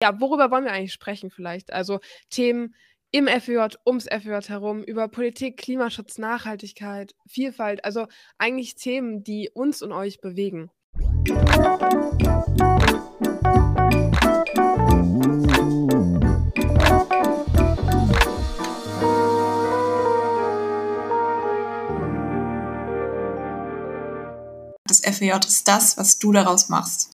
Ja, worüber wollen wir eigentlich sprechen vielleicht? Also Themen im FWJ, ums FWJ herum, über Politik, Klimaschutz, Nachhaltigkeit, Vielfalt, also eigentlich Themen, die uns und euch bewegen. Das FWJ ist das, was du daraus machst.